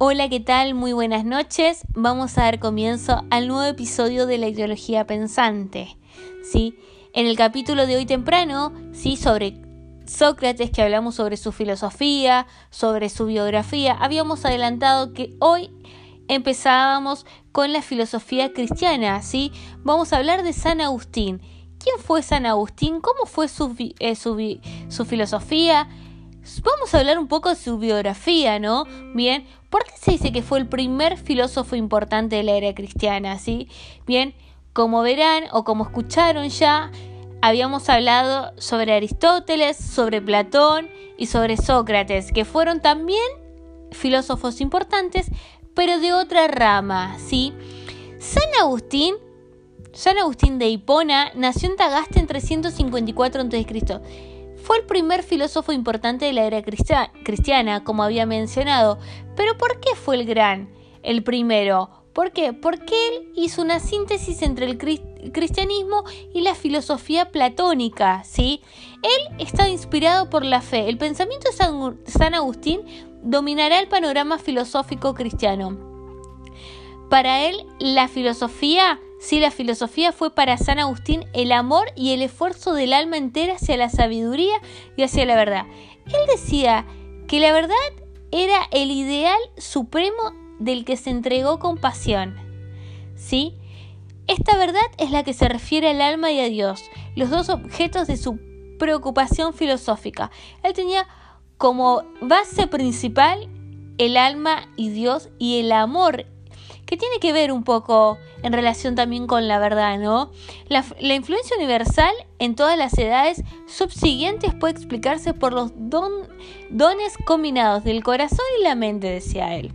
Hola, ¿qué tal? Muy buenas noches. Vamos a dar comienzo al nuevo episodio de la ideología pensante. ¿sí? En el capítulo de hoy temprano, ¿sí? sobre Sócrates, que hablamos sobre su filosofía, sobre su biografía, habíamos adelantado que hoy empezábamos con la filosofía cristiana. ¿sí? Vamos a hablar de San Agustín. ¿Quién fue San Agustín? ¿Cómo fue su, eh, su, su filosofía? Vamos a hablar un poco de su biografía, ¿no? Bien, ¿por qué se dice que fue el primer filósofo importante de la era cristiana, ¿sí? Bien, como verán o como escucharon ya, habíamos hablado sobre Aristóteles, sobre Platón y sobre Sócrates, que fueron también filósofos importantes, pero de otra rama, ¿sí? San Agustín, San Agustín de Hipona, nació en Tagaste en 354 a.C fue el primer filósofo importante de la era cristiana, como había mencionado. Pero ¿por qué fue el gran? El primero. ¿Por qué? Porque él hizo una síntesis entre el cristianismo y la filosofía platónica, ¿sí? Él está inspirado por la fe. El pensamiento de San Agustín dominará el panorama filosófico cristiano. Para él, la filosofía si la filosofía fue para San Agustín el amor y el esfuerzo del alma entera hacia la sabiduría y hacia la verdad. Él decía que la verdad era el ideal supremo del que se entregó con pasión. ¿Sí? Esta verdad es la que se refiere al alma y a Dios, los dos objetos de su preocupación filosófica. Él tenía como base principal el alma y Dios y el amor que tiene que ver un poco en relación también con la verdad, ¿no? La, influencia universal en todas las edades subsiguientes puede explicarse por los dones combinados del corazón y la mente, decía él.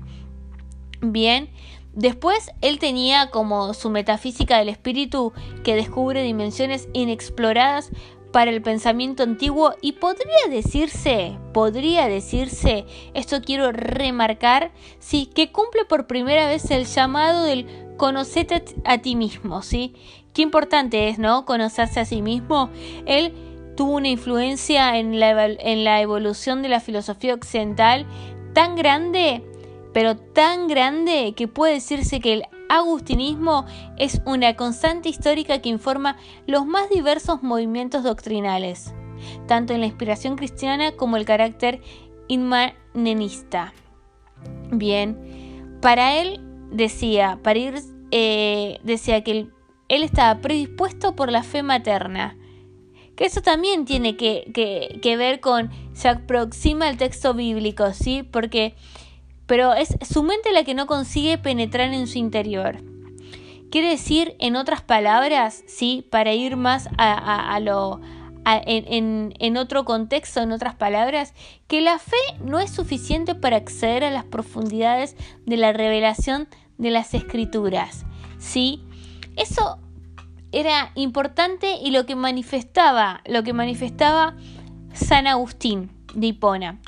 Bien, después él tenía como su metafísica del espíritu que descubre dimensiones inexploradas para el pensamiento antiguo y podría decirse, podría decirse, esto quiero remarcar, sí, que cumple por primera vez el llamado del conocerte a ti mismo, ¿sí? Qué importante es, ¿no? Conocerse a sí mismo. Él tuvo una influencia en la, en la evolución de la filosofía occidental tan grande, pero tan grande que puede decirse que el agustinismo es una constante histórica que informa los más diversos movimientos doctrinales, tanto en la inspiración cristiana como el carácter inmanenista. Bien, para él decía, para ir, eh, decía que él, estaba predispuesto por la fe materna. Que eso también tiene que, que ver con, se aproxima al texto bíblico, ¿sí? Porque pero es su mente la que no consigue penetrar en su interior. Quiere decir, en otras palabras, sí, para ir más a, lo en, en, otro contexto, en otras palabras, que la fe no es suficiente para acceder a las profundidades de la revelación de las escrituras. ¿sí? Eso era importante y lo que manifestaba, lo que manifestaba San Agustín de Hipona.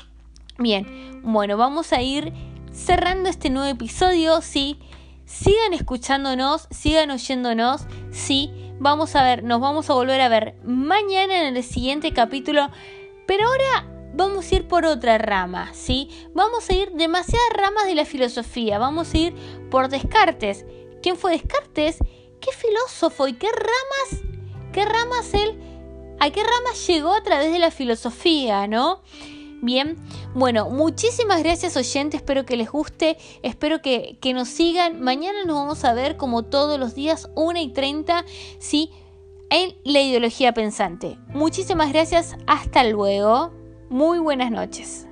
Bien, bueno, vamos a ir cerrando este nuevo episodio. Sí, sigan escuchándonos, sigan oyéndonos. Sí, vamos a ver, nos vamos a volver a ver mañana en el siguiente capítulo. Pero ahora vamos a ir por otra rama, ¿sí? Vamos a ir demasiadas ramas de la filosofía. Vamos a ir por Descartes. ¿Quién fue Descartes? ¿Qué filósofo y qué ramas? ¿Qué ramas él? ¿A qué ramas llegó a través de la filosofía, no? Bueno, muchísimas gracias oyentes, espero que les guste, espero que, que nos sigan. Mañana nos vamos a ver como todos los días, 1 y 30, ¿sí? En la ideología pensante. Muchísimas gracias, hasta luego, muy buenas noches.